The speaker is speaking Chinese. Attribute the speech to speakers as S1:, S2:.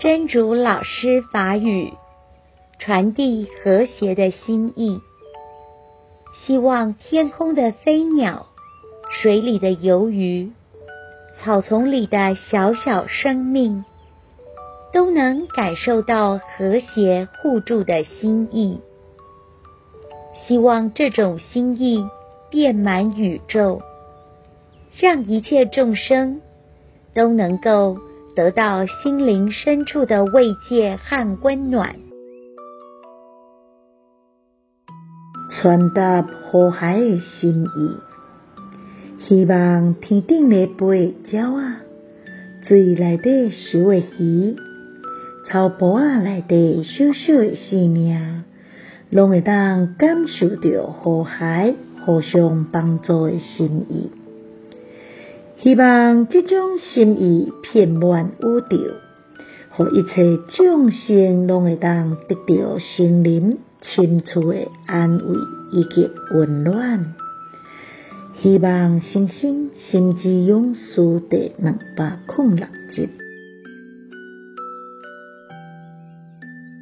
S1: 真主老师法语，传递和谐的心意，希望天空的飞鸟、水里的游鱼、草丛里的小小生命，都能感受到和谐互助的心意。希望这种心意遍满宇宙，让一切众生都能够得到心灵深处的慰藉和温暖。
S2: 传达和谐的心意，希望天顶的飞鸟啊，水内底小的鱼，草埔仔内底小小的生命，拢会当感受到和谐、互相帮助的心意。希望这种心意遍满宇宙，互一切众生拢会当得到心灵深处的安慰以及温暖。希望新生心之勇士第两百零六集。